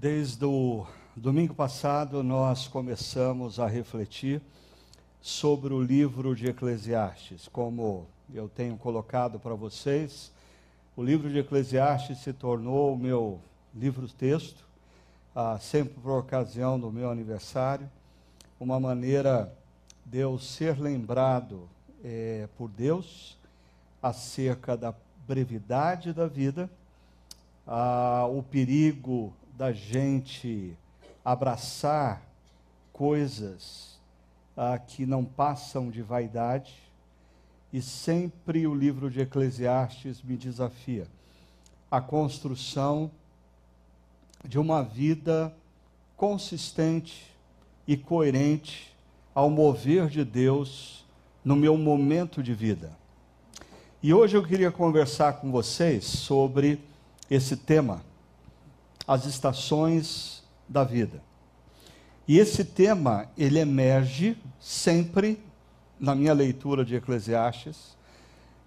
Desde o domingo passado, nós começamos a refletir sobre o livro de Eclesiastes. Como eu tenho colocado para vocês, o livro de Eclesiastes se tornou o meu livro-texto, ah, sempre por ocasião do meu aniversário, uma maneira de eu ser lembrado eh, por Deus acerca da brevidade da vida, ah, o perigo da gente abraçar coisas ah, que não passam de vaidade, e sempre o livro de Eclesiastes me desafia a construção de uma vida consistente e coerente ao mover de Deus no meu momento de vida. E hoje eu queria conversar com vocês sobre esse tema as estações da vida. E esse tema, ele emerge sempre na minha leitura de Eclesiastes,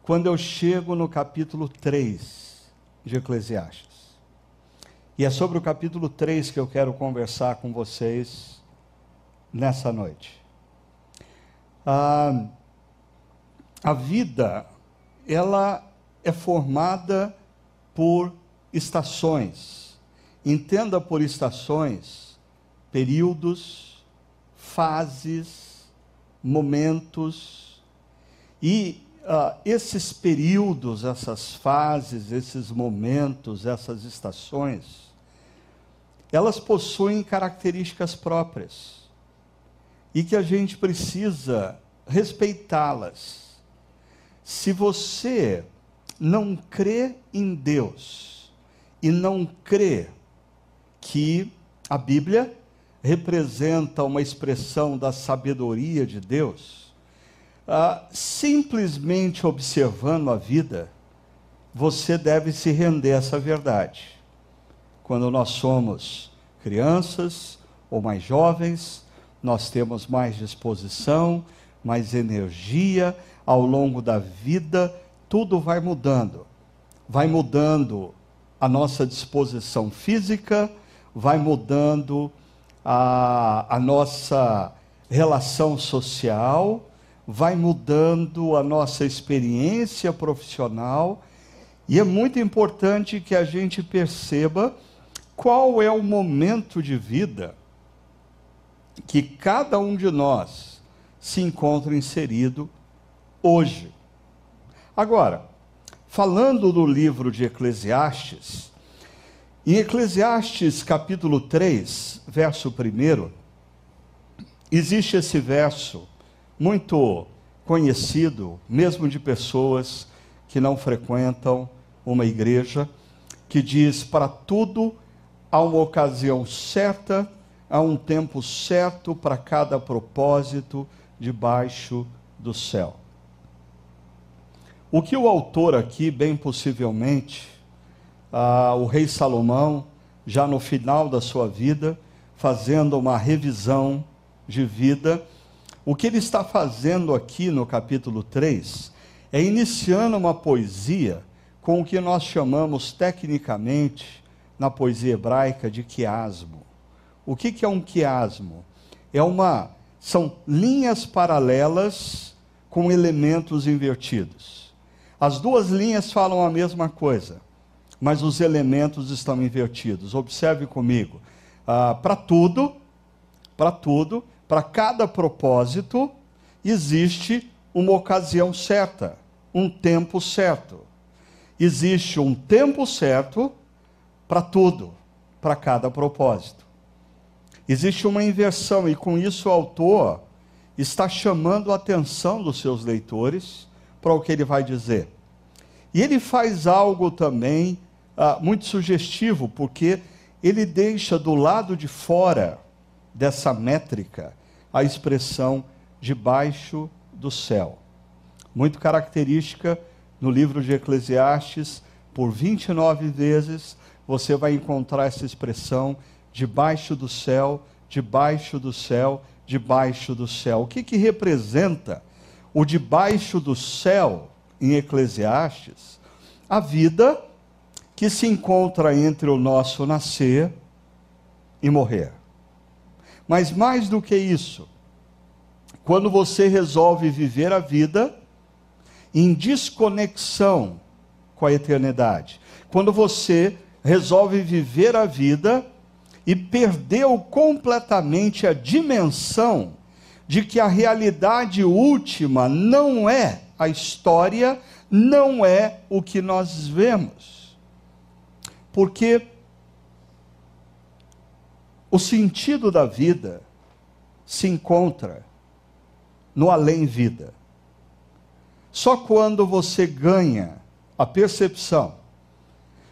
quando eu chego no capítulo 3 de Eclesiastes. E é sobre o capítulo 3 que eu quero conversar com vocês nessa noite. Ah, a vida, ela é formada por estações. Entenda por estações, períodos, fases, momentos. E uh, esses períodos, essas fases, esses momentos, essas estações, elas possuem características próprias e que a gente precisa respeitá-las. Se você não crê em Deus e não crê que a Bíblia representa uma expressão da sabedoria de Deus, ah, simplesmente observando a vida, você deve se render a essa verdade. Quando nós somos crianças ou mais jovens, nós temos mais disposição, mais energia, ao longo da vida, tudo vai mudando. Vai mudando a nossa disposição física, vai mudando a, a nossa relação social, vai mudando a nossa experiência profissional, e é muito importante que a gente perceba qual é o momento de vida que cada um de nós se encontra inserido hoje. Agora, falando do livro de Eclesiastes, em Eclesiastes capítulo 3, verso 1, existe esse verso muito conhecido, mesmo de pessoas que não frequentam uma igreja, que diz: Para tudo há uma ocasião certa, há um tempo certo para cada propósito debaixo do céu. O que o autor aqui, bem possivelmente, ah, o rei Salomão, já no final da sua vida, fazendo uma revisão de vida. O que ele está fazendo aqui no capítulo 3 é iniciando uma poesia com o que nós chamamos tecnicamente na poesia hebraica de quiasmo. O que, que é um quiasmo? É uma são linhas paralelas com elementos invertidos. As duas linhas falam a mesma coisa mas os elementos estão invertidos. Observe comigo. Ah, para tudo, para tudo, para cada propósito, existe uma ocasião certa, um tempo certo. Existe um tempo certo para tudo, para cada propósito. Existe uma inversão, e com isso o autor está chamando a atenção dos seus leitores para o que ele vai dizer. E ele faz algo também ah, muito sugestivo, porque ele deixa do lado de fora dessa métrica a expressão debaixo do céu. Muito característica no livro de Eclesiastes, por 29 vezes você vai encontrar essa expressão debaixo do céu, debaixo do céu, debaixo do céu. O que, que representa o debaixo do céu em e morrer. Mas mais do que isso, quando você resolve viver a vida em desconexão com a eternidade, quando você resolve viver a vida e perdeu completamente a dimensão de que a realidade última não é a história, não é o que nós vemos. Porque o sentido da vida se encontra no além-vida. Só quando você ganha a percepção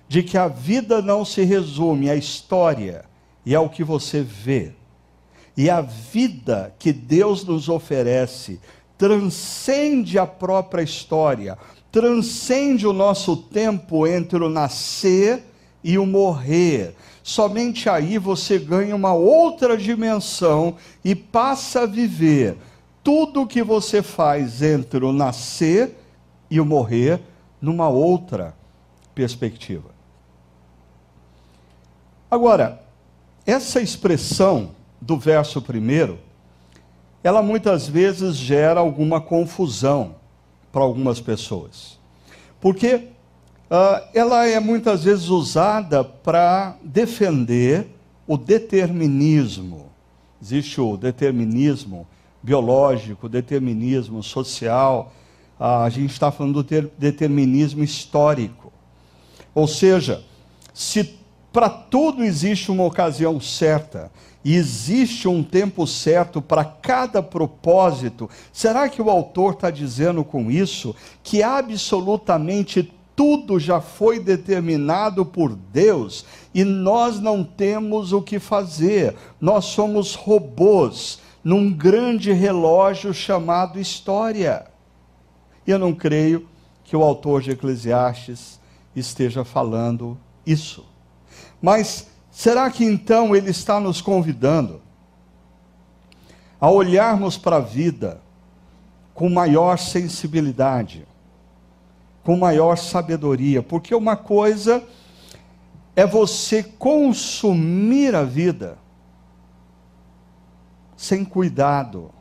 de que a vida não se resume à história e ao que você vê, e a vida que Deus nos oferece transcende a própria história, transcende o nosso tempo entre o nascer e o morrer. Somente aí você ganha uma outra dimensão e passa a viver tudo o que você faz entre o nascer e o morrer numa outra perspectiva. Agora, essa expressão do verso primeiro, ela muitas vezes gera alguma confusão para algumas pessoas. Porque ela é muitas vezes usada para defender o determinismo. Existe o determinismo biológico, determinismo social, uh, a gente está falando do determinismo histórico. Ou seja, se para tudo existe uma ocasião certa, e existe um tempo certo para cada propósito. Será que o autor está dizendo com isso que absolutamente tudo já foi determinado por Deus e nós não temos o que fazer? Nós somos robôs num grande relógio chamado história. E eu não creio que o autor de Eclesiastes esteja falando isso. Mas será que então ele está nos convidando a olharmos para a vida com maior sensibilidade, com maior sabedoria? Porque uma coisa é você consumir a vida sem cuidado,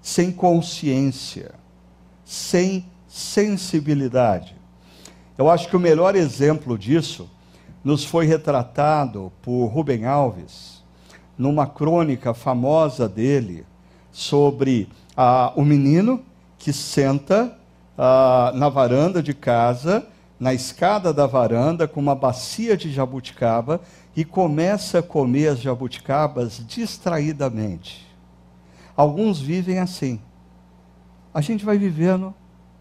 sem consciência, sem sensibilidade. Eu acho que o melhor exemplo disso nos foi retratado por Rubem Alves numa crônica famosa dele sobre ah, o menino que senta ah, na varanda de casa, na escada da varanda, com uma bacia de jabuticaba e começa a comer as jabuticabas distraidamente. Alguns vivem assim. A gente vai vivendo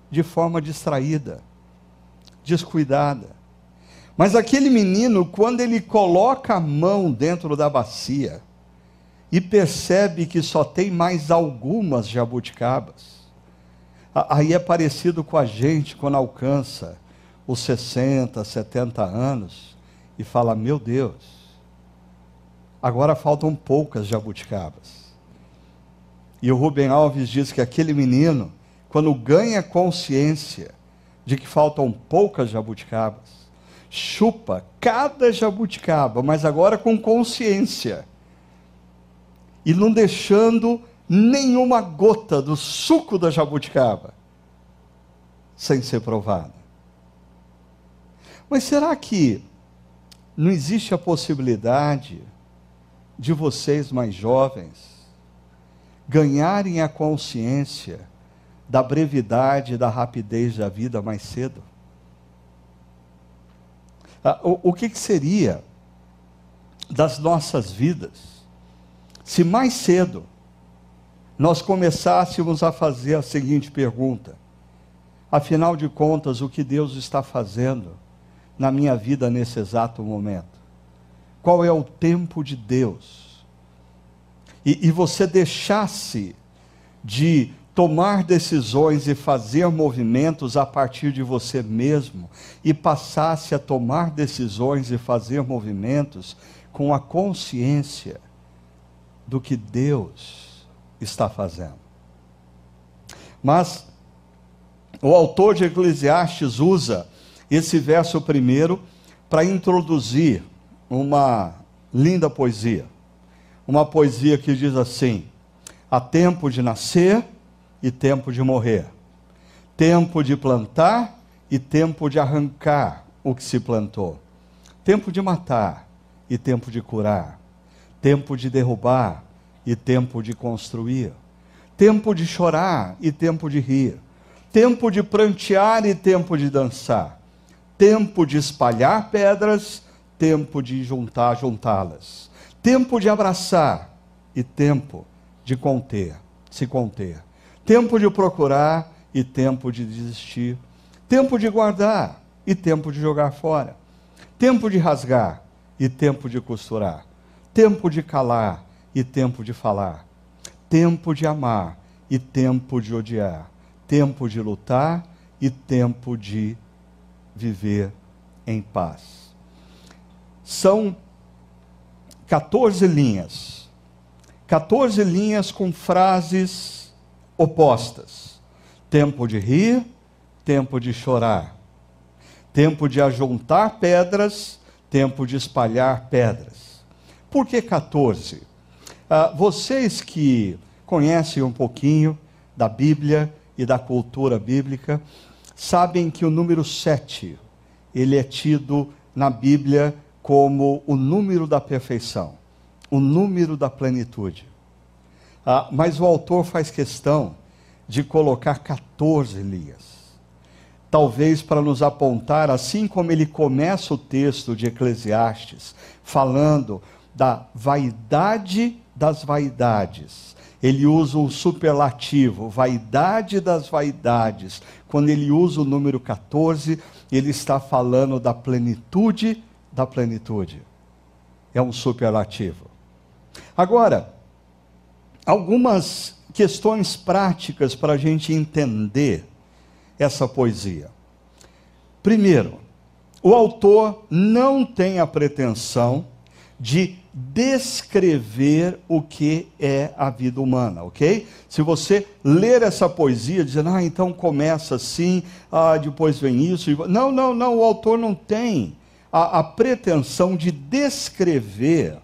de forma distraída, descuidada. Mas aquele menino, quando ele coloca a mão dentro da bacia e percebe que só tem mais algumas jabuticabas, aí é parecido com a gente quando alcança os 60, 70 anos e fala: Meu Deus, agora faltam poucas jabuticabas. E o Rubem Alves diz que aquele menino, quando ganha consciência de que faltam poucas jabuticabas, chupa cada jabuticaba, mas agora com consciência. E não deixando nenhuma gota do suco da jabuticaba sem ser provada. Mas será que não existe a possibilidade de vocês mais jovens ganharem a consciência da brevidade e da rapidez da vida mais cedo? Ah, o, que seria das nossas vidas se mais cedo nós começássemos a fazer a seguinte pergunta: afinal de contas, o que Deus está fazendo na minha vida nesse exato momento? Qual é o tempo de Deus? E, e você deixasse de tomar decisões e fazer movimentos a partir de você mesmo e passasse a tomar decisões e fazer movimentos com a consciência do que Deus está fazendo. Mas o autor de Eclesiastes usa esse verso primeiro para introduzir uma linda poesia. uma poesia que diz assim: há tempo de nascer e tempo de morrer, tempo de plantar e tempo de arrancar o que se plantou, tempo de matar e tempo de curar, tempo de derrubar e tempo de construir, tempo de chorar e tempo de rir, tempo de prantear e tempo de dançar, tempo de espalhar pedras, tempo de juntar, juntá-las, tempo de abraçar e tempo de conter, se conter, tempo de procurar e tempo de desistir, tempo de guardar e tempo de jogar fora, tempo de rasgar e tempo de costurar, tempo de calar e tempo de falar, tempo de amar e tempo de odiar, tempo de lutar e tempo de viver em paz. São 14 linhas. 14 linhas com frases opostas. Tempo de rir, tempo de chorar. Tempo de ajuntar pedras, tempo de espalhar pedras. Por que 14? Ah, vocês que conhecem um pouquinho da Bíblia e da cultura bíblica, sabem que o número 7, ele é tido na Bíblia como o número da perfeição, o número da plenitude. Ah, mas o autor faz questão de colocar 14 linhas. Talvez para nos apontar, assim como ele começa o texto de Eclesiastes, falando da vaidade das vaidades. Ele usa o superlativo, vaidade das vaidades. Quando ele usa o número 14, ele está falando da plenitude da plenitude. É um superlativo. Agora, algumas questões práticas para a gente entender essa poesia. Primeiro, o autor não tem a pretensão de descrever o que é a vida humana, ok? Se você ler essa poesia dizendo, ah, então começa assim, ah, depois vem isso. Não, não, não, o autor não tem a, a pretensão de descrever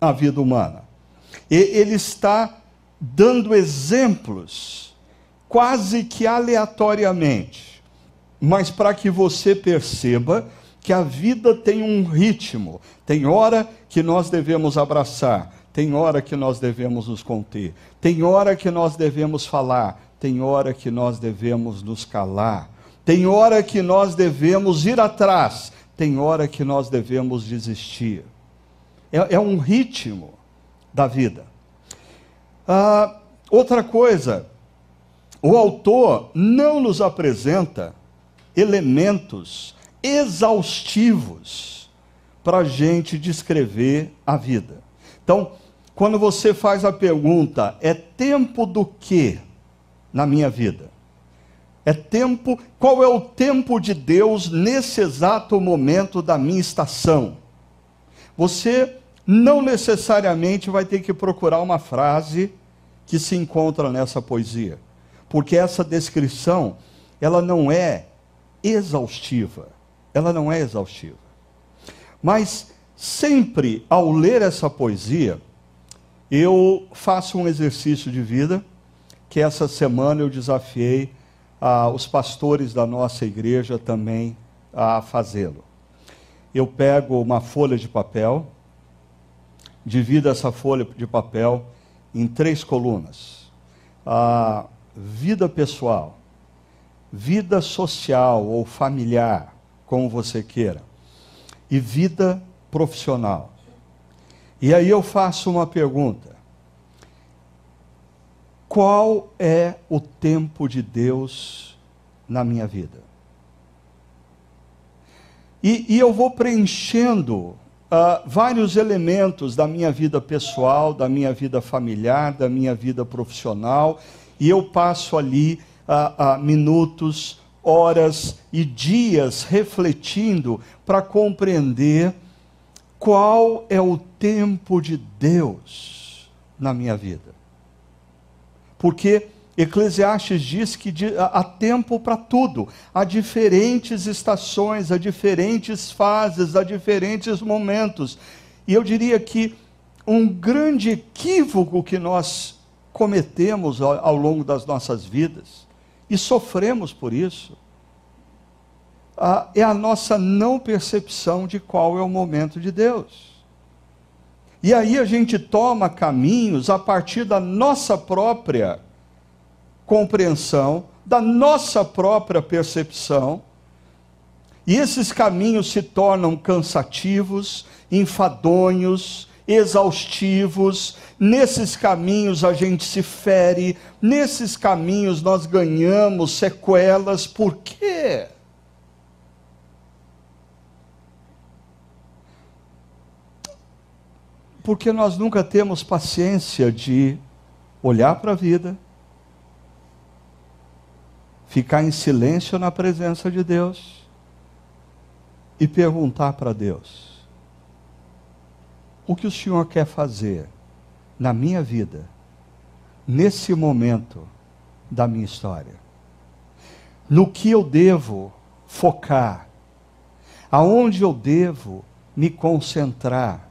a vida humana. E, ele está dando exemplos, quase que aleatoriamente, mas para que você perceba que a vida tem um ritmo. Tem hora que nós devemos abraçar, tem hora que nós devemos nos conter, tem hora que nós devemos falar, tem hora que nós devemos nos calar, tem hora que nós devemos ir atrás, tem hora que nós devemos desistir. É, é um ritmo da vida. Ah, outra coisa, o autor não nos apresenta elementos exaustivos para a gente descrever a vida. Então, quando você faz a pergunta, é tempo do que na minha vida? É tempo, qual é o tempo de Deus nesse exato momento da minha estação? Você não necessariamente vai ter que procurar uma frase que se encontra nessa poesia, porque essa descrição, ela não é exaustiva ela não é exaustiva. Mas sempre ao ler essa poesia, eu faço um exercício de vida que essa semana eu desafiei ah, os pastores da nossa igreja também a fazê-lo. Eu pego uma folha de papel, divido essa folha de papel em três colunas: a vida pessoal, vida social ou familiar, como você queira, e vida profissional. E aí eu faço uma pergunta: qual é o tempo de Deus na minha vida? E, e eu vou preenchendo uh, vários elementos da minha vida pessoal, da minha vida familiar, da minha vida profissional, e eu passo ali uh, uh, minutos, horas e dias refletindo para compreender qual é o tempo de Deus na minha vida. Porque Eclesiastes diz que há tempo para tudo, há diferentes estações, há diferentes fases, há diferentes momentos. E eu diria que um grande equívoco que nós cometemos ao, longo das nossas vidas e sofremos por isso. Ah, é a nossa não percepção de qual é o momento de Deus. E aí a gente toma caminhos a partir da nossa própria compreensão, da nossa própria percepção, e esses caminhos se tornam cansativos, enfadonhos, exaustivos. Nesses caminhos a gente se fere, nesses caminhos nós ganhamos sequelas. Por quê? Porque nós nunca temos paciência de olhar para a vida, ficar em silêncio na presença de Deus e perguntar para Deus: o que o Senhor quer fazer na minha vida, nesse momento da minha história? No que eu devo focar? Aonde eu devo me concentrar?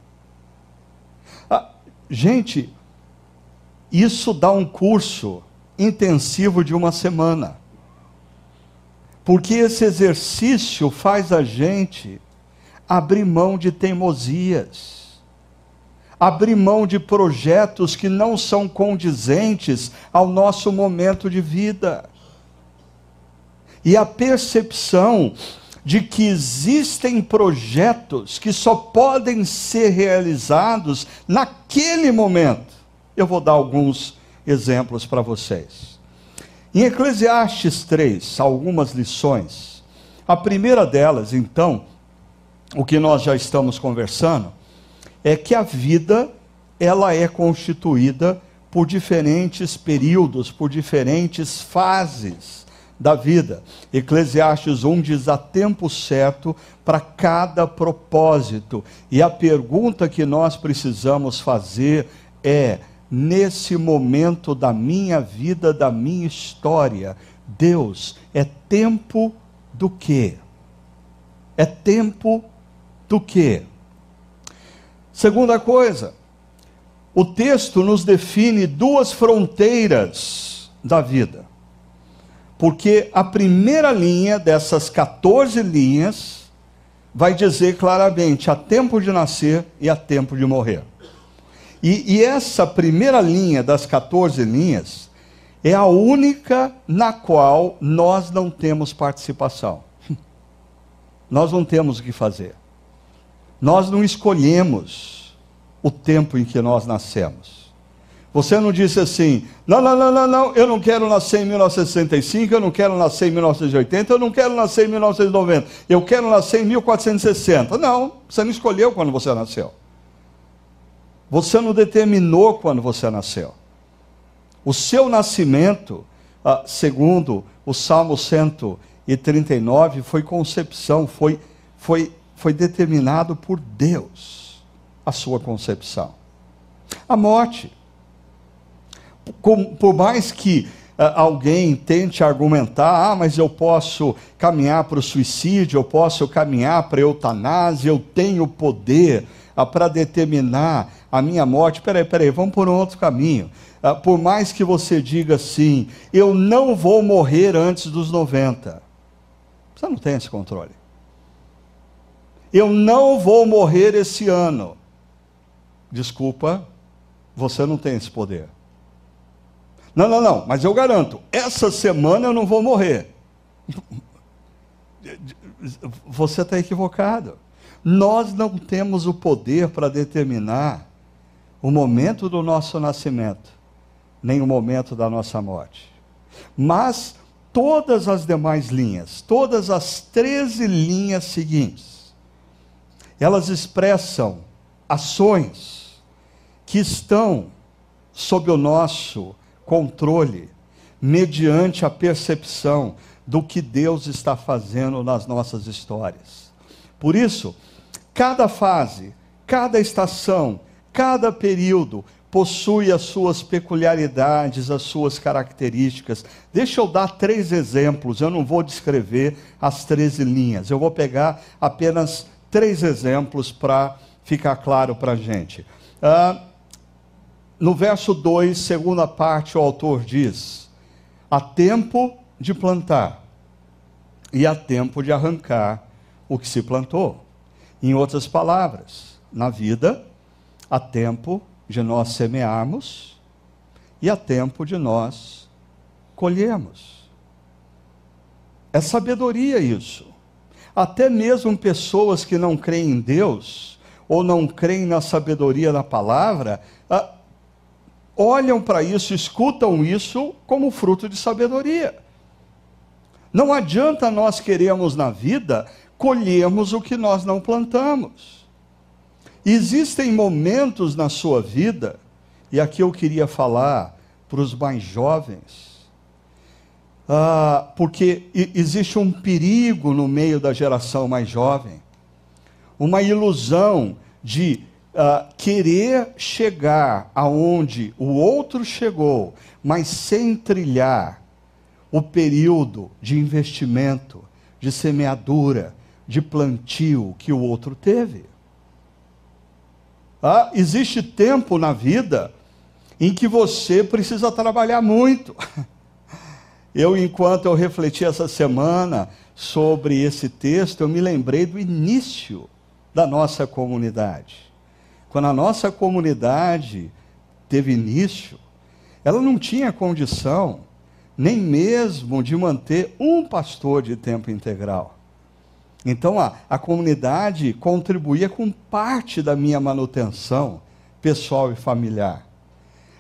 Ah, gente, isso dá um curso intensivo de uma semana. Porque esse exercício faz a gente abrir mão de teimosias, abrir mão de projetos que não são condizentes ao nosso momento de vida. E a percepção de que existem projetos que só podem ser realizados naquele momento. Eu vou dar alguns exemplos para vocês. Em Eclesiastes 3, algumas lições. A primeira delas, então, o que nós já estamos conversando, é que a vida ela é constituída por diferentes períodos, por diferentes fases da vida. Eclesiastes 1 diz: há tempo certo para cada propósito. E a pergunta que nós precisamos fazer é: nesse momento da minha vida, da minha história. Deus, é tempo do quê? É tempo do quê? Segunda coisa, o texto nos define duas fronteiras da vida. Porque a primeira linha dessas 14 linhas vai dizer claramente: há tempo de nascer e há tempo de morrer. E, e essa primeira linha das 14 linhas é a única na qual nós não temos participação. Nós não temos o que fazer. Nós não escolhemos o tempo em que nós nascemos. Você não disse assim: não, não, não, não, não, eu não quero nascer em 1965, eu não quero nascer em 1980, eu não quero nascer em 1990, eu quero nascer em 1460. Não, você não escolheu quando você nasceu. Você não determinou quando você nasceu. O seu nascimento, ah, segundo o Salmo 139, foi concepção, foi, foi, foi determinado por Deus a sua concepção. A morte. por mais que ah, alguém tente argumentar, ah, mas eu posso caminhar para o suicídio, eu posso caminhar para a eutanásia, eu tenho poder ah, para determinar a minha morte. Peraí, peraí, vamos por um outro caminho. Ah, por mais que você diga assim, eu não vou morrer antes dos 90. Você não tem esse controle. Eu não vou morrer esse ano. Desculpa, você não tem esse poder. Não, não, não, mas eu garanto, essa semana eu não vou morrer. Você está equivocado. Nós não temos o poder para determinar o momento do nosso nascimento, nem o momento da nossa morte. Mas todas as demais linhas, todas as 13 linhas seguintes, elas expressam ações que estão sob o nosso controle, mediante a percepção do que Deus está fazendo nas nossas histórias. Por isso, Cada fase, cada estação, cada período possui as suas peculiaridades, as suas características. Deixa eu dar três exemplos, eu não vou descrever as 13 linhas, eu vou pegar apenas três exemplos para ficar claro para a gente. Ah, no verso 2, segunda parte, o autor diz: há tempo de plantar e há tempo de arrancar o que se plantou. Em outras palavras, na vida, há tempo de nós semearmos e há tempo de nós colhermos. É sabedoria isso. Até mesmo pessoas que não creem em Deus ou não creem na sabedoria da palavra, ah, olham para isso, escutam isso como fruto de sabedoria. Não adianta nós queremos na vida colhermos o que nós não plantamos. Existem momentos na sua vida, e aqui eu queria falar para os mais jovens, ah, porque existe um perigo no meio da geração mais jovem, uma ilusão de uh, querer chegar aonde o outro chegou, mas sem trilhar o período de investimento, de semeadura, de plantio que o outro teve. Ah, existe tempo na vida em que você precisa trabalhar muito. Eu, enquanto eu refleti essa semana sobre esse texto, eu me lembrei do início da nossa comunidade. Quando a nossa comunidade teve início, ela não tinha condição nem mesmo de manter um pastor de tempo integral. Então a, a comunidade contribuía com parte da minha manutenção pessoal e familiar.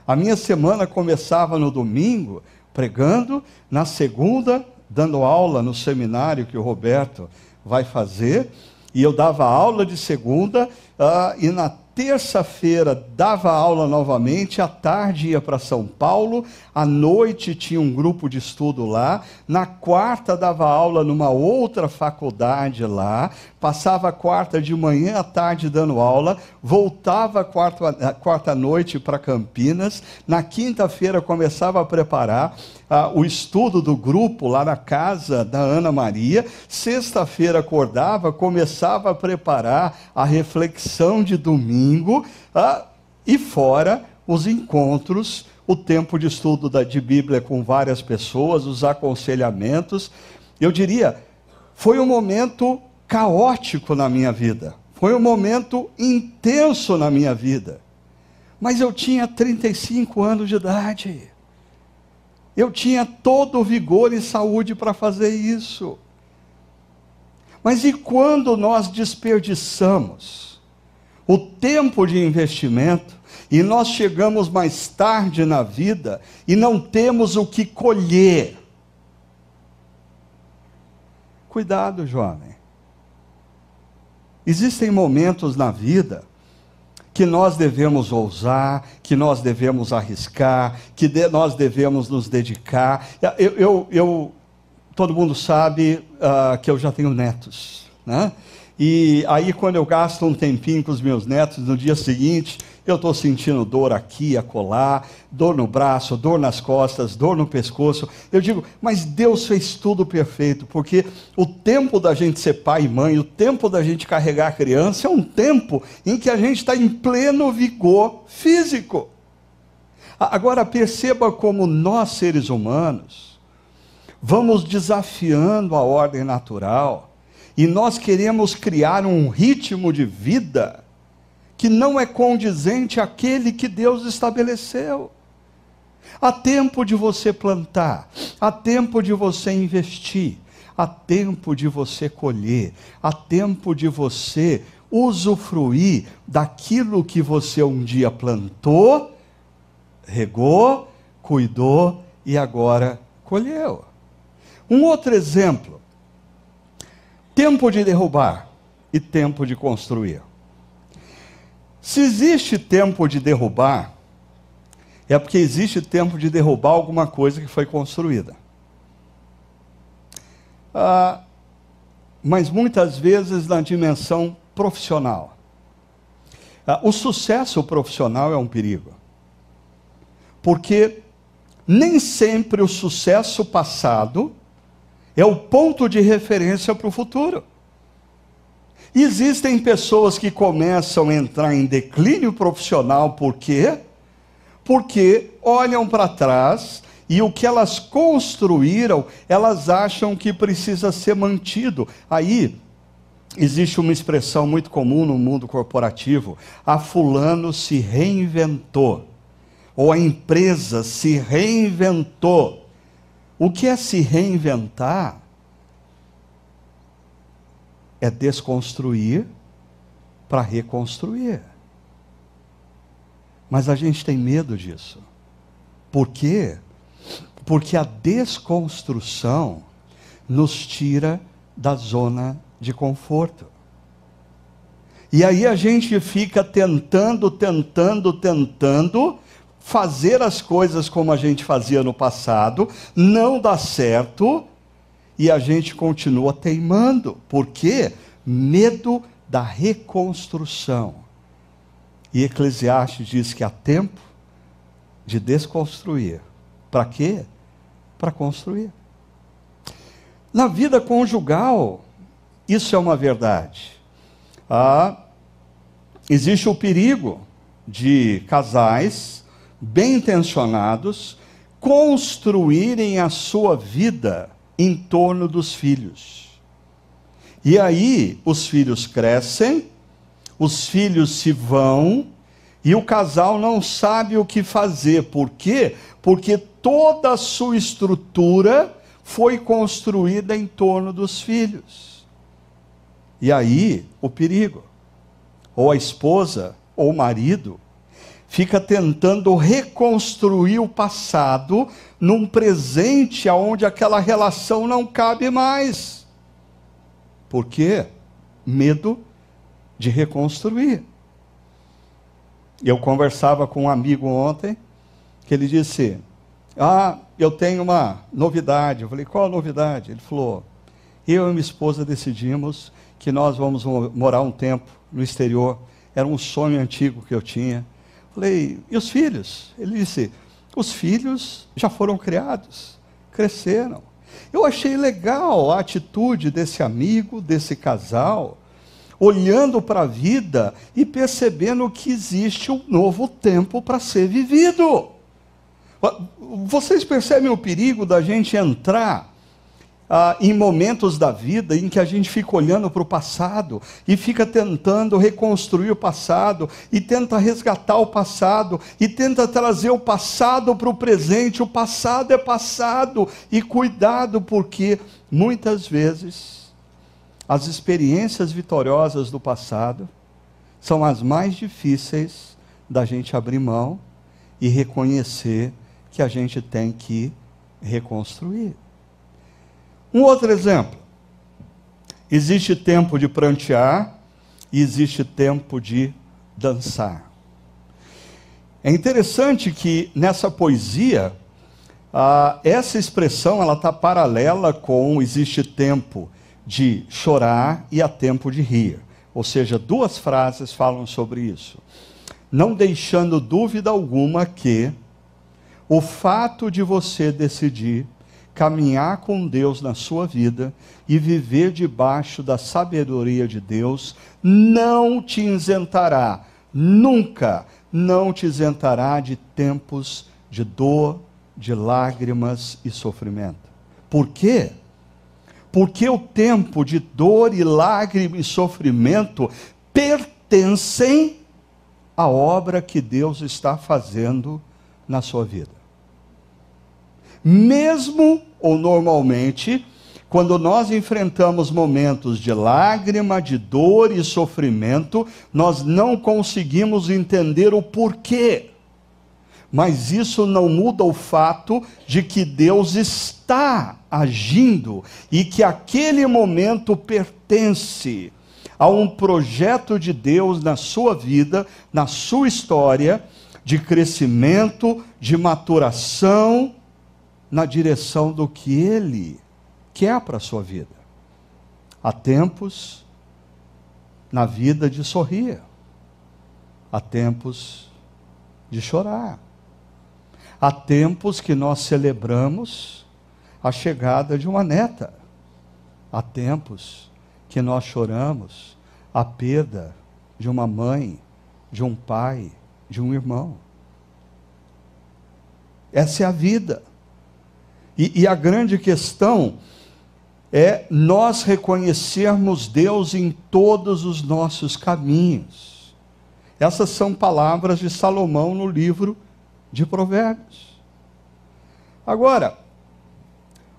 A minha semana começava no domingo, pregando, na segunda, dando aula no seminário que o Roberto vai fazer, e eu dava aula de segunda, uh, e na terça-feira dava aula novamente, à tarde ia para São Paulo, à noite tinha um grupo de estudo lá, na quarta dava aula numa outra faculdade lá, passava a quarta de manhã à tarde dando aula, voltava a quarta, quarta noite para Campinas, na quinta-feira começava a preparar ah, o estudo do grupo lá na casa da Ana Maria, sexta-feira acordava, começava a preparar a reflexão de domingo, ah, e fora os encontros o tempo de estudo da, de Bíblia com várias pessoas, os aconselhamentos. Eu diria, foi um momento caótico na minha vida, foi um momento intenso na minha vida. Mas eu tinha 35 anos de idade. Eu tinha todo o vigor e saúde para fazer isso. Mas e quando nós desperdiçamos o tempo de investimento e nós chegamos mais tarde na vida e não temos o que colher. Cuidado, jovem. Existem momentos na vida que nós devemos ousar, que nós devemos arriscar, que de, nós devemos nos dedicar. Eu, eu, eu todo mundo sabe uh, que eu já tenho netos, né? E aí, quando eu gasto um tempinho com os meus netos, no dia seguinte, eu estou sentindo dor aqui, acolá, dor no braço, dor nas costas, dor no pescoço. Eu digo, mas Deus fez tudo perfeito, porque o tempo da gente ser pai e mãe, o tempo da gente carregar a criança, é um tempo em que a gente está em pleno vigor físico. Agora perceba como nós, seres humanos, vamos desafiando a ordem natural e nós queremos criar um ritmo de vida que não é condizente àquele que Deus estabeleceu. Há tempo de você plantar, há tempo de você investir, há tempo de você colher, há tempo de você usufruir daquilo que você um dia plantou, regou, cuidou e agora colheu. Um outro exemplo: tempo de derrubar e tempo de construir. Se existe tempo de derrubar, é porque existe tempo de derrubar alguma coisa que foi construída. Ah, mas muitas vezes na dimensão profissional. Ah, o sucesso profissional é um perigo. Porque nem sempre o sucesso passado é o ponto de referência para o futuro. Existem pessoas que começam a entrar em declínio profissional, por quê? Porque olham para trás e o que elas construíram, elas acham que precisa ser mantido. Aí existe uma expressão muito comum no mundo corporativo: a fulano se reinventou, ou a empresa se reinventou. O que é se reinventar? É desconstruir para reconstruir. Mas a gente tem medo disso. Por quê? Porque a desconstrução nos tira da zona de conforto. E aí a gente fica tentando, tentando, tentando fazer as coisas como a gente fazia no passado, não dá certo e a gente continua teimando. Por quê? Medo da reconstrução. E Eclesiastes diz que há tempo de desconstruir. Para quê? Para construir. Na vida conjugal, isso é uma verdade. Ah, existe o perigo de casais bem intencionados construírem a sua vida em torno dos filhos. E aí os filhos crescem, os filhos se vão, e o casal não sabe o que fazer. Por quê? Porque toda a sua estrutura foi construída em torno dos filhos. E aí o perigo. Ou a esposa, ou o marido, fica tentando reconstruir o passado num presente aonde aquela relação não cabe mais. Por quê? Medo de reconstruir. Eu conversava com um amigo ontem, que ele disse: Ah, eu tenho uma novidade. Eu falei: Qual a novidade? Ele falou: Eu e minha esposa decidimos que nós vamos morar um tempo no exterior. Era um sonho antigo que eu tinha. Falei, e os filhos? Ele disse, os filhos já foram criados, cresceram. Eu achei legal a atitude desse amigo, desse casal, olhando para a vida e percebendo que existe um novo tempo para ser vivido. Vocês percebem o perigo da gente entrar ah, em momentos da vida em que a gente fica olhando para o passado e fica tentando reconstruir o passado, e tenta resgatar o passado, e tenta trazer o passado para o presente. O passado é passado, e cuidado, porque muitas vezes as experiências vitoriosas do passado são as mais difíceis da gente abrir mão e reconhecer que a gente tem que reconstruir. Um outro exemplo. Existe tempo de prantear e existe tempo de dançar. É interessante que nessa poesia, ah, essa expressão ela está paralela com existe tempo de chorar e há tempo de rir. Ou seja, duas frases falam sobre isso. Não deixando dúvida alguma que o fato de você decidir caminhar com Deus na sua vida e viver debaixo da sabedoria de Deus, não te isentará, nunca não te isentará de tempos de dor, de lágrimas e sofrimento. Por quê? Porque o tempo de dor e lágrima e sofrimento pertencem à obra que Deus está fazendo na sua vida mesmo ou normalmente, quando nós enfrentamos momentos de lágrima, de dor e sofrimento, nós não conseguimos entender o porquê. Mas isso não muda o fato de que Deus está agindo e que aquele momento pertence a um projeto de Deus na sua vida, na sua história, de crescimento, de maturação, na direção do que Ele quer para a sua vida. Há tempos na vida de sorrir, há tempos de chorar, há tempos que nós celebramos a chegada de uma neta, há tempos que nós choramos a perda de uma mãe, de um pai, de um irmão. Essa é a vida. E, e, a grande questão é nós reconhecermos Deus em todos os nossos caminhos. Essas são palavras de Salomão no livro de Provérbios. Agora,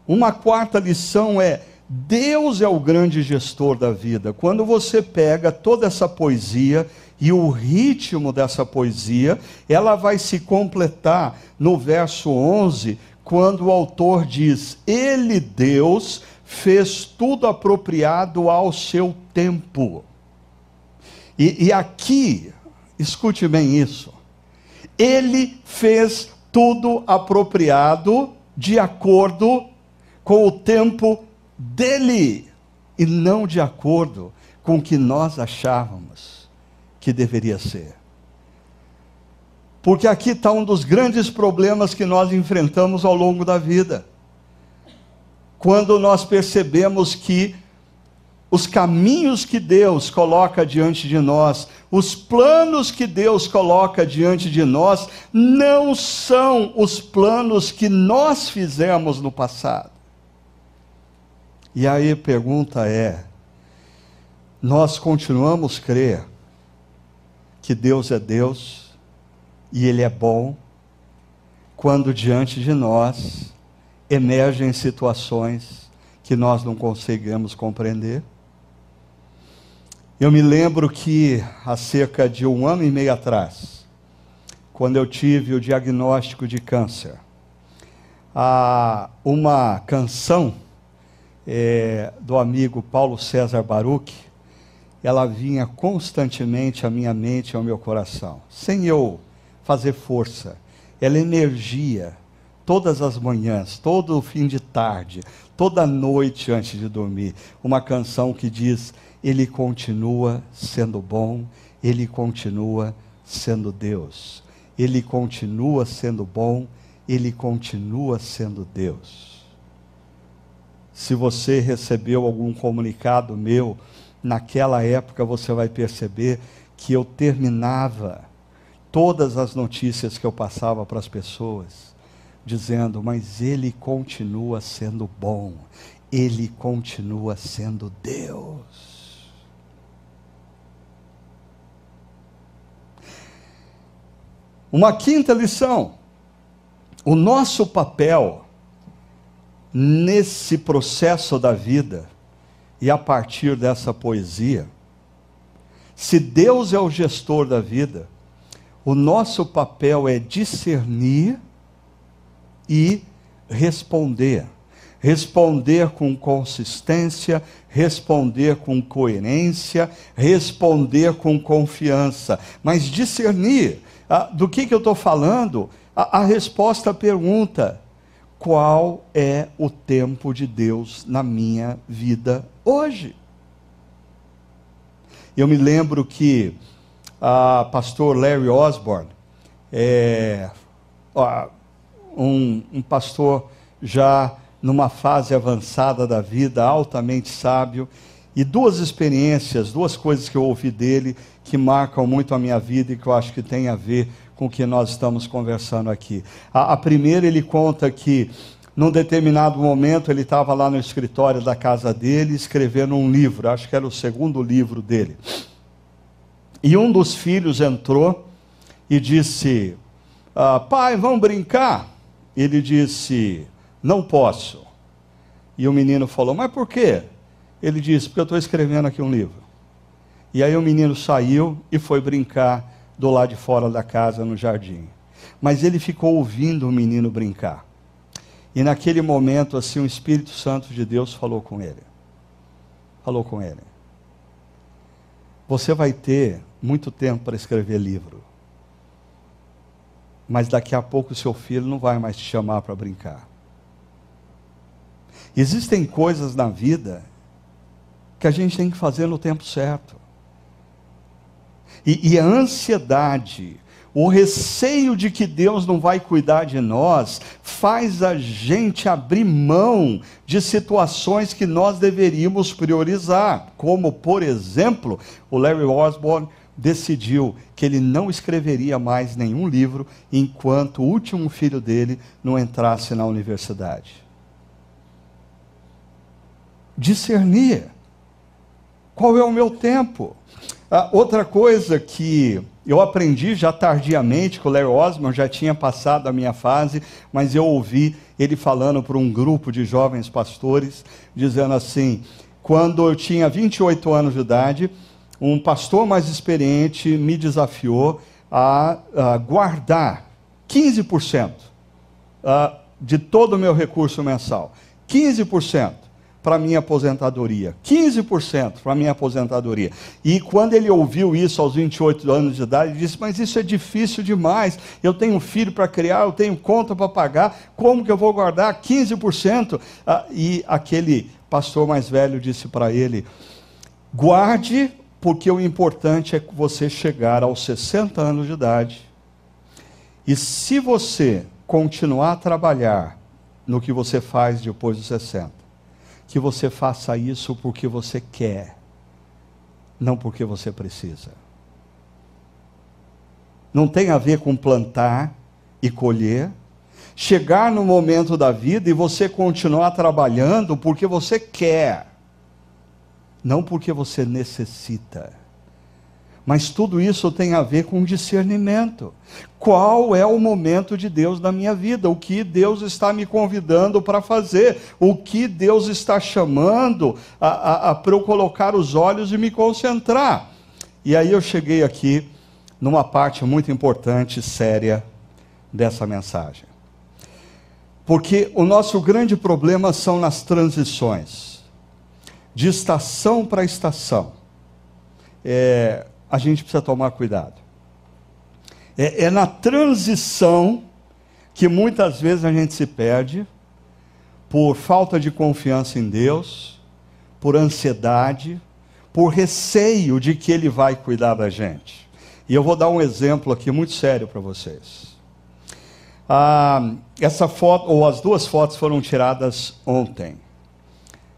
uma quarta lição é: Deus é o grande gestor da vida. Quando você pega toda essa poesia e o ritmo dessa poesia, ela vai se completar no verso 11, quando o autor diz: Ele, Deus, fez tudo apropriado ao seu tempo. E, e aqui, escute bem isso. Ele fez tudo apropriado de acordo com o tempo dele e não de acordo com o que nós achávamos que deveria ser. Porque aqui está um dos grandes problemas que nós enfrentamos ao longo da vida. Quando nós percebemos que os caminhos que Deus coloca diante de nós, os planos que Deus coloca diante de nós, não são os planos que nós fizemos no passado. E aí a pergunta é: nós continuamos a crer que Deus é Deus e Ele é bom, quando diante de nós emergem situações que nós não conseguimos compreender? Eu me lembro que há cerca de um ano e meio atrás, quando eu tive o diagnóstico de câncer, uma canção é, do amigo Paulo César Baruch, ela vinha constantemente à minha mente e ao meu coração, sem eu fazer força. Ela energia todas as manhãs, todo o fim de tarde, toda noite antes de dormir. Uma canção que diz: Ele continua sendo bom, Ele continua sendo Deus. Ele continua sendo bom, Ele continua sendo Deus. Se você recebeu algum comunicado meu, naquela época você vai perceber que eu terminava todas as notícias que eu passava para as pessoas, dizendo: Mas Ele continua sendo bom, Ele continua sendo Deus. Uma quinta lição: o nosso papel nesse processo da vida e a partir dessa poesia, se Deus é o gestor da vida, o nosso papel é discernir e responder. Responder com consistência, responder com coerência, responder com confiança. Mas discernir, ah, do que, que eu estou falando? A, a resposta à pergunta: qual é o tempo de Deus na minha vida hoje. Eu me lembro que a pastor Larry Osborne, é, um, um pastor já numa fase avançada da vida, altamente sábio, e duas experiências, duas coisas que eu ouvi dele que marcam muito a minha vida e que eu acho que tem a ver com o que nós estamos conversando aqui. A, a primeira, ele conta que, num determinado momento, ele estava lá no escritório da casa dele, escrevendo um livro, acho que era o segundo livro dele. E um dos filhos entrou e disse: ah, Pai, vamos brincar? Ele disse: Não posso. E o menino falou: Mas por quê? Ele disse: Porque eu estou escrevendo aqui um livro. E aí o menino saiu e foi brincar do lado de fora da casa, no jardim. Mas ele ficou ouvindo o menino brincar. E naquele momento, assim, o Espírito Santo de Deus falou com ele. Falou com ele. Você vai ter muito tempo para escrever livro. Mas daqui a pouco o seu filho não vai mais te chamar para brincar. Existem coisas na vida que a gente tem que fazer no tempo certo. E, e a ansiedade, o receio de que Deus não vai cuidar de nós faz a gente abrir mão de situações que nós deveríamos priorizar, como, por exemplo, o Larry Osborne decidiu que ele não escreveria mais nenhum livro enquanto o último filho dele não entrasse na universidade. Discernir. Qual é o meu tempo? Ah, outra coisa que eu aprendi já tardiamente, com o Larry Osman já tinha passado a minha fase, mas eu ouvi ele falando para um grupo de jovens pastores, dizendo assim: quando eu tinha 28 anos de idade, um pastor mais experiente me desafiou a, a guardar 15% uh, de todo o meu recurso mensal. 15% para minha aposentadoria, 15% para minha aposentadoria. E quando ele ouviu isso aos 28 anos de idade, ele disse: Mas isso é difícil demais. Eu tenho filho para criar, eu tenho conta para pagar, como que eu vou guardar 15%? Ah, e aquele pastor mais velho disse para ele: Guarde, porque o importante é você chegar aos 60 anos de idade. E se você continuar a trabalhar no que você faz depois dos 60, que você faça isso porque você quer, não porque você precisa. Não tem a ver com plantar e colher. Chegar no momento da vida e você continuar trabalhando porque você quer, não porque você necessita. Mas tudo isso tem a ver com discernimento. Qual é o momento de Deus na minha vida? O que Deus está me convidando para fazer? O que Deus está chamando a, a, a para eu colocar os olhos e me concentrar? E aí eu cheguei aqui numa parte muito importante, séria dessa mensagem. Porque o nosso grande problema são nas transições, de estação para estação. É, a gente precisa tomar cuidado. É, é na transição que muitas vezes a gente se perde por falta de confiança em Deus, por ansiedade, por receio de que Ele vai cuidar da gente. E eu vou dar um exemplo aqui muito sério para vocês. Ah, essa foto, ou as duas fotos foram tiradas ontem.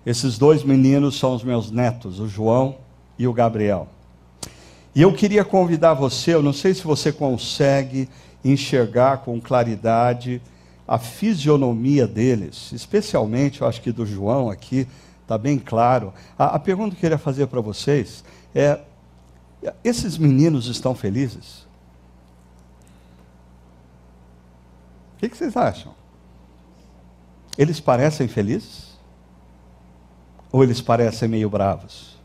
Esses dois meninos são os meus netos, o João e o Gabriel. E eu queria convidar você, eu não sei se você consegue enxergar com claridade a fisionomia deles, especialmente, eu acho que do João aqui, está bem claro. A, a pergunta que eu queria fazer para vocês é: esses meninos estão felizes? O que, que vocês acham? Eles parecem felizes? Ou eles parecem meio bravos?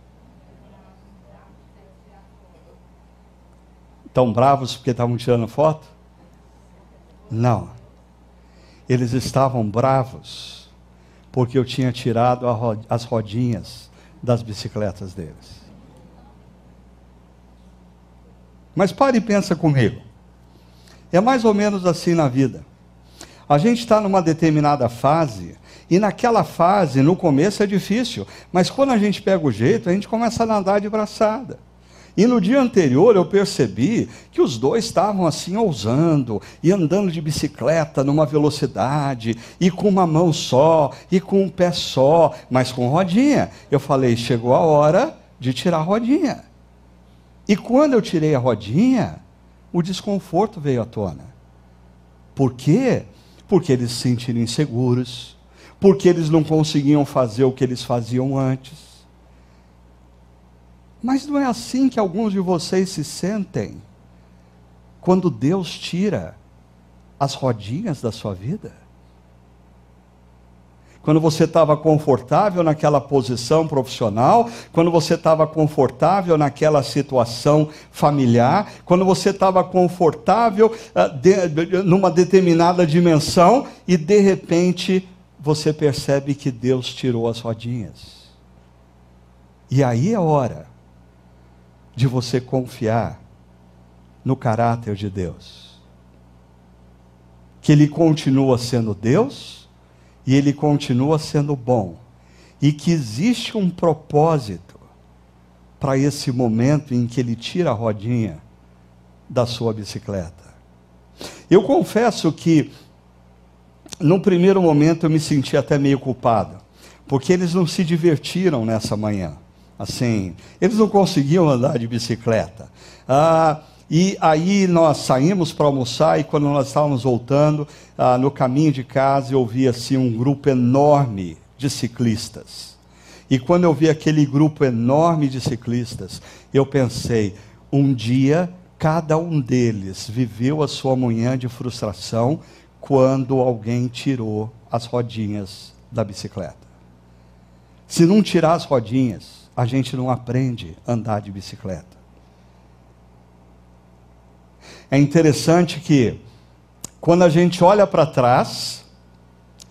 tão bravos porque estavam tirando foto? Não. Eles estavam bravos porque eu tinha tirado as rodinhas das bicicletas deles. Mas pare e pensa comigo. É mais ou menos assim na vida. A gente está numa determinada fase, e naquela fase, no começo é difícil, mas quando a gente pega o jeito, a gente começa a nadar de braçada. E no dia anterior eu percebi que os dois estavam assim ousando e andando de bicicleta numa velocidade e com uma mão só e com um pé só, mas com rodinha. Eu falei: chegou a hora de tirar a rodinha. E quando eu tirei a rodinha, o desconforto veio à tona. Por quê? Porque eles se sentiram inseguros, porque eles não conseguiam fazer o que eles faziam antes mas não é assim que alguns de vocês se sentem quando Deus tira as rodinhas da sua vida? Quando você estava confortável naquela posição profissional, quando você estava confortável naquela situação familiar, quando você estava confortável uh, de, numa determinada dimensão e de repente você percebe que Deus tirou as rodinhas. E aí é hora de você confiar no caráter de Deus. Que Ele continua sendo Deus e Ele continua sendo bom. E que existe um propósito para esse momento em que Ele tira a rodinha da sua bicicleta. Eu confesso que, no primeiro momento, eu me senti até meio culpado, porque eles não se divertiram nessa manhã. Assim, eles não conseguiam andar de bicicleta. Ah, e aí nós saímos para almoçar e quando nós estávamos voltando, ah, no caminho de casa, eu vi assim um grupo enorme de ciclistas. E quando eu vi aquele grupo enorme de ciclistas, eu pensei, um dia cada um deles viveu a sua manhã de frustração quando alguém tirou as rodinhas da bicicleta. Se não tirar as rodinhas, a gente não aprende a andar de bicicleta. É interessante que, quando a gente olha para trás,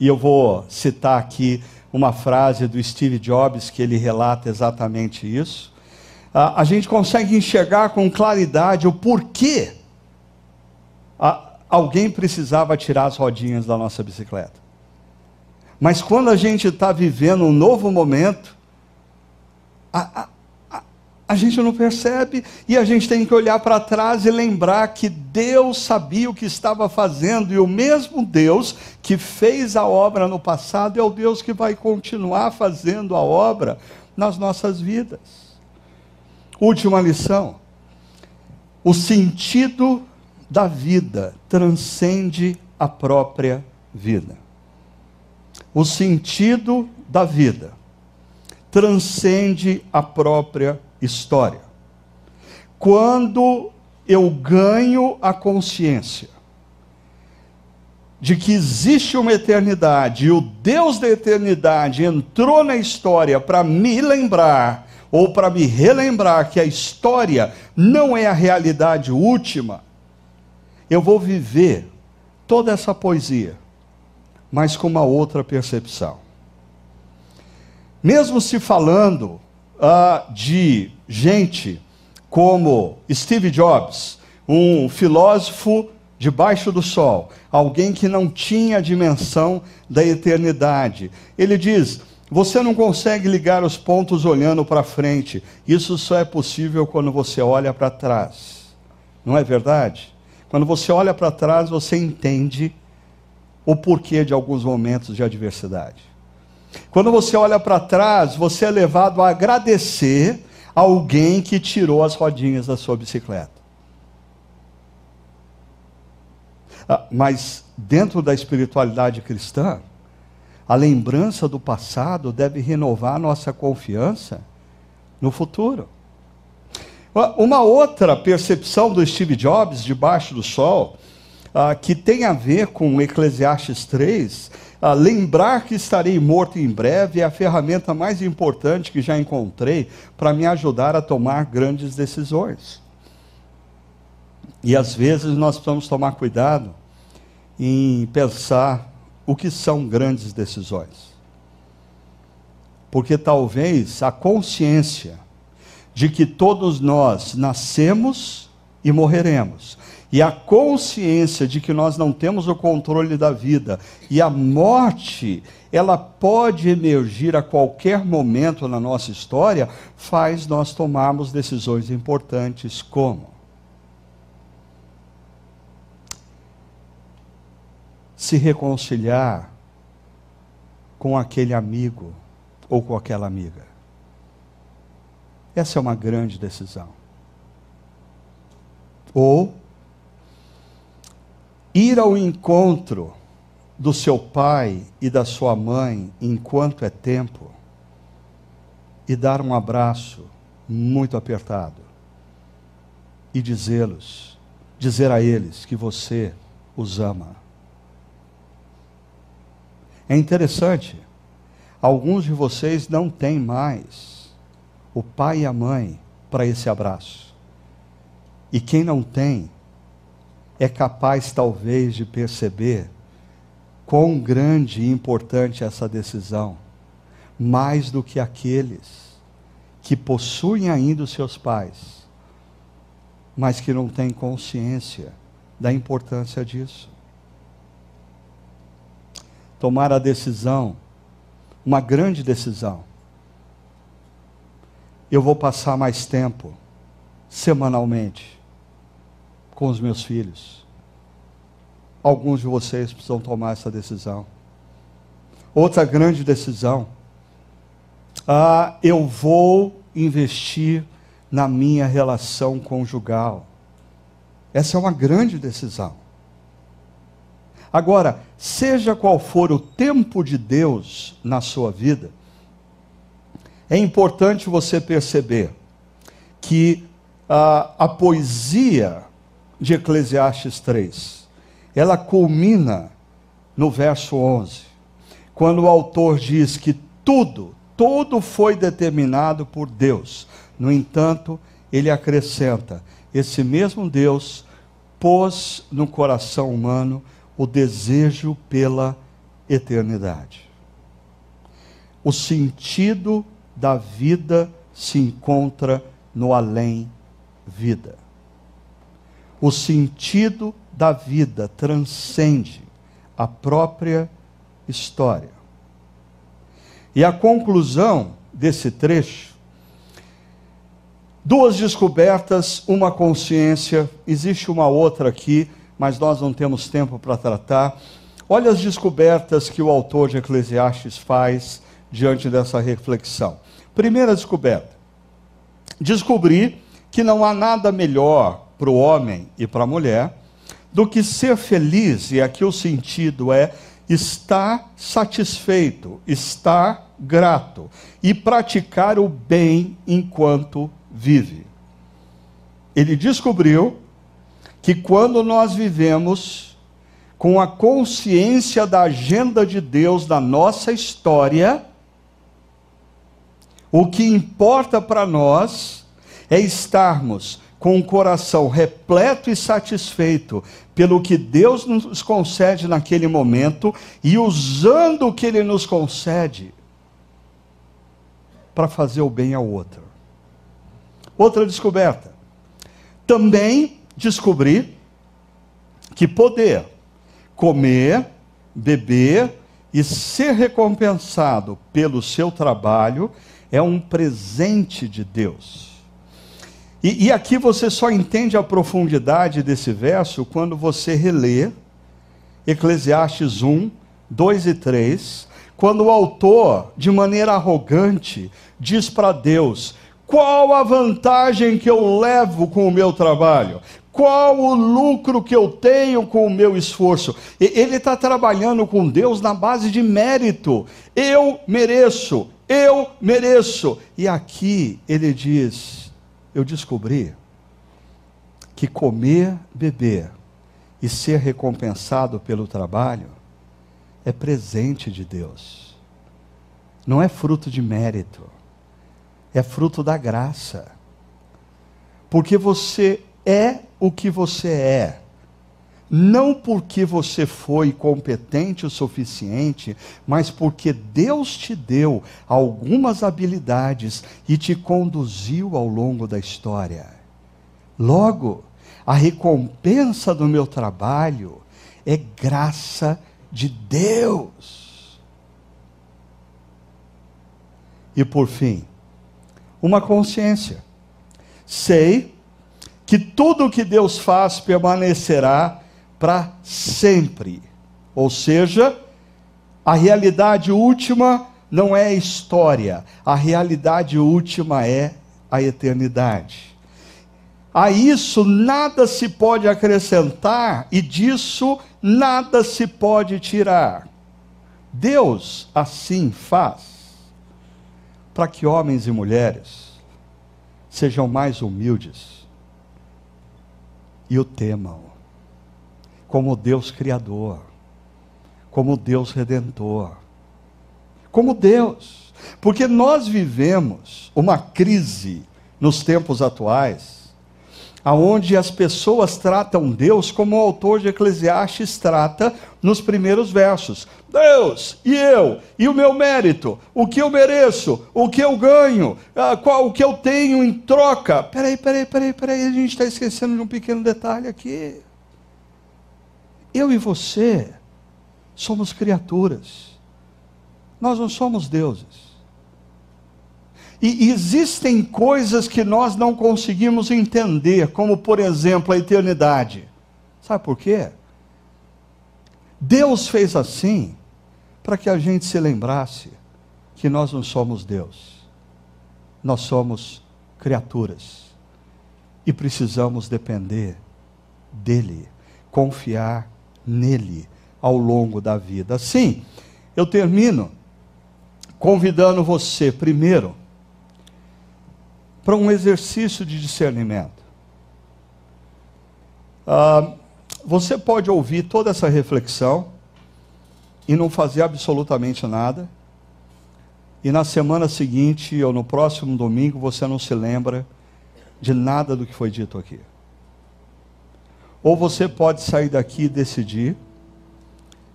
e eu vou citar aqui uma frase do Steve Jobs que ele relata exatamente isso a, gente consegue enxergar com claridade o porquê alguém precisava tirar as rodinhas da nossa bicicleta. Mas quando a gente está vivendo um novo momento, a, a, a, gente não percebe e a gente tem que olhar para trás e lembrar que Deus sabia o que estava fazendo e o mesmo Deus que fez a obra no passado é o Deus que vai continuar fazendo a obra nas nossas vidas. Última lição. O sentido da vida transcende a própria vida. O sentido da vida transcende a própria história. Quando eu ganho a consciência de que existe uma eternidade e o Deus da eternidade entrou na história para me lembrar ou para me relembrar que a história não é a realidade última, eu vou viver toda essa poesia, mas com uma outra percepção. Mesmo se falando uh, de gente como Steve Jobs, um filósofo debaixo do sol, alguém que não tinha a dimensão da eternidade. Ele diz: você não consegue ligar os pontos olhando para frente. Isso só é possível quando você olha para trás. Não é verdade? Quando você olha para trás, você entende o porquê de alguns momentos de adversidade. Quando você olha para trás, você é levado a agradecer alguém que tirou as rodinhas da sua bicicleta. Ah, mas dentro da espiritualidade cristã, a lembrança do passado deve renovar nossa confiança no futuro. Uma outra percepção do Steve Jobs, debaixo do sol, uh, que tem a ver com Eclesiastes 3, uh, ah, lembrar que estarei morto em breve é a ferramenta mais importante que já encontrei para me ajudar a tomar grandes decisões. E às vezes nós precisamos tomar cuidado em pensar o que são grandes decisões. Porque talvez a consciência de que todos nós nascemos e morreremos, e a consciência de que nós não temos o controle da vida, e a morte, ela pode emergir a qualquer momento na nossa história, faz nós tomarmos decisões importantes como se reconciliar com aquele amigo ou com aquela amiga. Essa é uma grande decisão. Ou ir ao encontro do seu pai e da sua mãe enquanto é tempo e dar um abraço muito apertado e dizê-los, dizer a eles que você os ama. É interessante, alguns de vocês não têm mais o pai e a mãe para esse abraço. E quem não tem, é capaz talvez de perceber quão grande e importante é essa decisão, mais do que aqueles que possuem ainda os seus pais, mas que não têm consciência da importância disso tomar a decisão, uma grande decisão. Eu vou passar mais tempo, semanalmente, com os meus filhos? Alguns de vocês precisam tomar essa decisão. Outra grande decisão. Ah, eu vou investir na minha relação conjugal. Essa é uma grande decisão. Agora, seja qual for o tempo de Deus na sua vida, é importante você perceber que a, a poesia de Eclesiastes 3, ela culmina no verso 11, quando o autor diz que tudo, tudo foi determinado por Deus. No entanto, ele acrescenta: esse mesmo Deus pôs no coração humano o desejo pela eternidade. O sentido da vida se encontra no além-vida. O sentido da vida transcende a própria história. E a conclusão desse trecho, duas descobertas, uma consciência, existe uma outra aqui, mas nós não temos tempo para tratar. Olha as descobertas que o autor de Eclesiastes faz diante dessa reflexão. Primeira descoberta: descobri que não há nada melhor para o homem e para a mulher do que ser feliz, e aqui o sentido é estar satisfeito, estar grato e praticar o bem enquanto vive. Ele descobriu que quando nós vivemos com a consciência da agenda de Deus na nossa história, o que importa para nós é estarmos com o coração repleto e satisfeito pelo que Deus nos concede naquele momento e usando o que Ele nos concede para fazer o bem ao outro. Outra descoberta. Também descobri que poder comer, beber e ser recompensado pelo seu trabalho é um presente de Deus. E, e, aqui você só entende a profundidade desse verso quando você relê Eclesiastes 1, 2 e 3, quando o autor, de maneira arrogante, diz para Deus: qual a vantagem que eu levo com o meu trabalho? Qual o lucro que eu tenho com o meu esforço? Ele está trabalhando com Deus na base de mérito. Eu mereço, eu mereço. E aqui ele diz: Eu descobri que comer, beber e ser recompensado pelo trabalho é presente de Deus, não é fruto de mérito, é fruto da graça. Porque você é o que você é não porque você foi competente o suficiente, mas porque Deus te deu algumas habilidades e te conduziu ao longo da história. Logo, a recompensa do meu trabalho é graça de Deus. E por fim, uma consciência. Sei que tudo o que Deus faz permanecerá para sempre. Ou seja, a realidade última não é a história, a realidade última é a eternidade. A isso nada se pode acrescentar e disso nada se pode tirar. Deus assim faz para que homens e mulheres sejam mais humildes e o temam como Deus Criador, como Deus Redentor, como Deus. Porque nós vivemos uma crise nos tempos atuais, aonde as pessoas tratam Deus como o autor de Eclesiastes trata nos primeiros versos. Deus, e eu, e o meu mérito, o que eu mereço, o que eu ganho, qual, o que eu tenho em troca. Peraí, peraí, peraí, peraí, a gente está esquecendo de um pequeno detalhe aqui. Eu e você somos criaturas. Nós não somos deuses. E existem coisas que nós não conseguimos entender, como por exemplo a eternidade. Sabe por quê? Deus fez assim para que a gente se lembrasse que nós não somos Deus, nós somos criaturas e precisamos depender dEle, confiar nele ao longo da vida. Sim, eu termino convidando você, primeiro, para um exercício de discernimento. Ah, você pode ouvir toda essa reflexão e não fazer absolutamente nada, e na semana seguinte ou no próximo domingo você não se lembra de nada do que foi dito aqui. Ou você pode sair daqui e decidir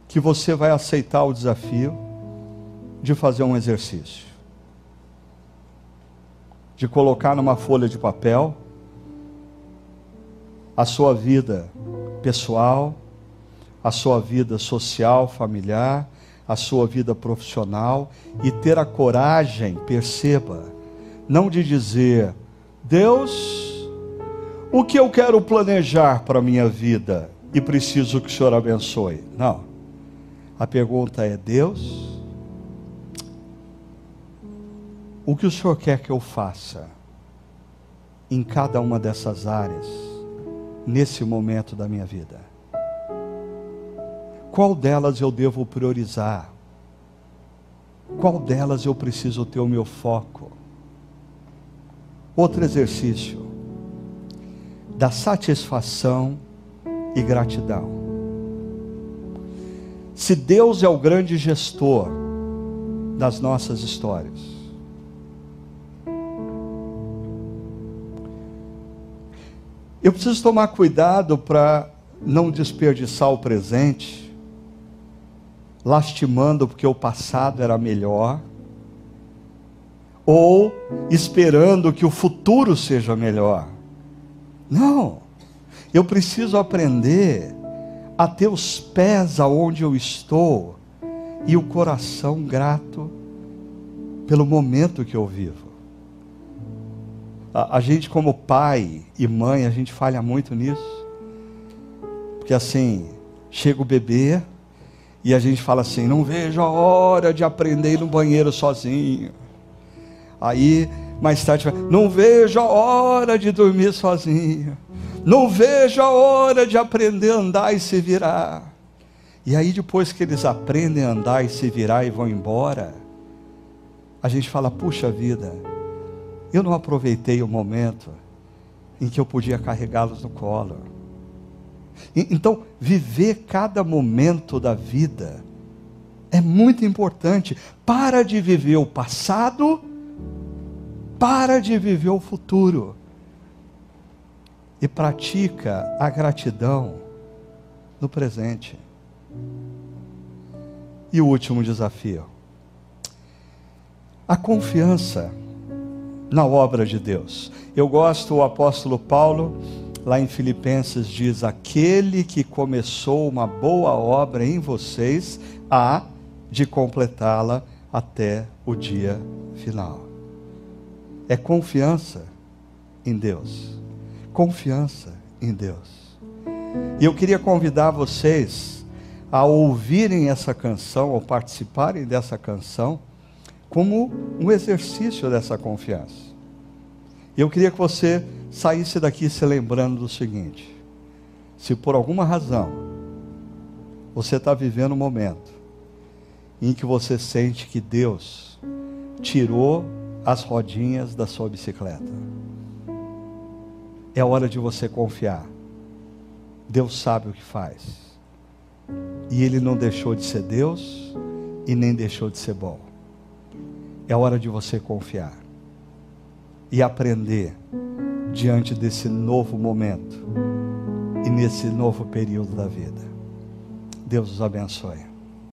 que você vai aceitar o desafio de fazer um exercício. De colocar numa folha de papel a sua vida pessoal, a sua vida social, familiar, a sua vida profissional e ter a coragem, perceba, não de dizer, Deus, o que eu quero planejar para a minha vida e preciso que o Senhor abençoe. Não. A pergunta é: Deus, o que o Senhor quer que eu faça em cada uma dessas áreas, nesse momento da minha vida? Qual delas eu devo priorizar? Qual delas eu preciso ter o meu foco? Outro exercício da satisfação e gratidão. Se Deus é o grande gestor das nossas histórias, eu preciso tomar cuidado para não desperdiçar o presente, lastimando porque o passado era melhor, ou esperando que o futuro seja melhor. Não, eu preciso aprender a ter os pés aonde eu estou e o coração grato pelo momento que eu vivo. A, a, gente, como pai e mãe, a gente falha muito nisso. Porque assim, chega o bebê e a gente fala assim: não vejo a hora de aprender no banheiro sozinho. Aí, mais tarde, não vejo a hora de dormir sozinho. Não vejo a hora de aprender a andar e se virar. E aí, depois que eles aprendem a andar e se virar e vão embora, a gente fala: puxa vida, eu não aproveitei o momento em que eu podia carregá-los no colo. Então, viver cada momento da vida é muito importante. Para de viver o passado, para de viver o futuro e pratica a gratidão no presente. E o último desafio: a confiança na obra de Deus. Eu gosto, o apóstolo Paulo, lá em Filipenses, diz: Aquele que começou uma boa obra em vocês, há de completá-la até o dia final. É confiança em Deus confiança em Deus. E eu queria convidar vocês a ouvirem essa canção, ou participarem dessa canção, como um exercício dessa confiança. Eu queria que você saísse daqui se lembrando do seguinte: se por alguma razão você está vivendo um momento em que você sente que Deus tirou as rodinhas da sua bicicleta, é hora de você confiar. Deus sabe o que faz. E Ele não deixou de ser Deus e nem deixou de ser bom. É hora de você confiar e aprender diante desse novo momento e nesse novo período da vida. Deus os abençoe.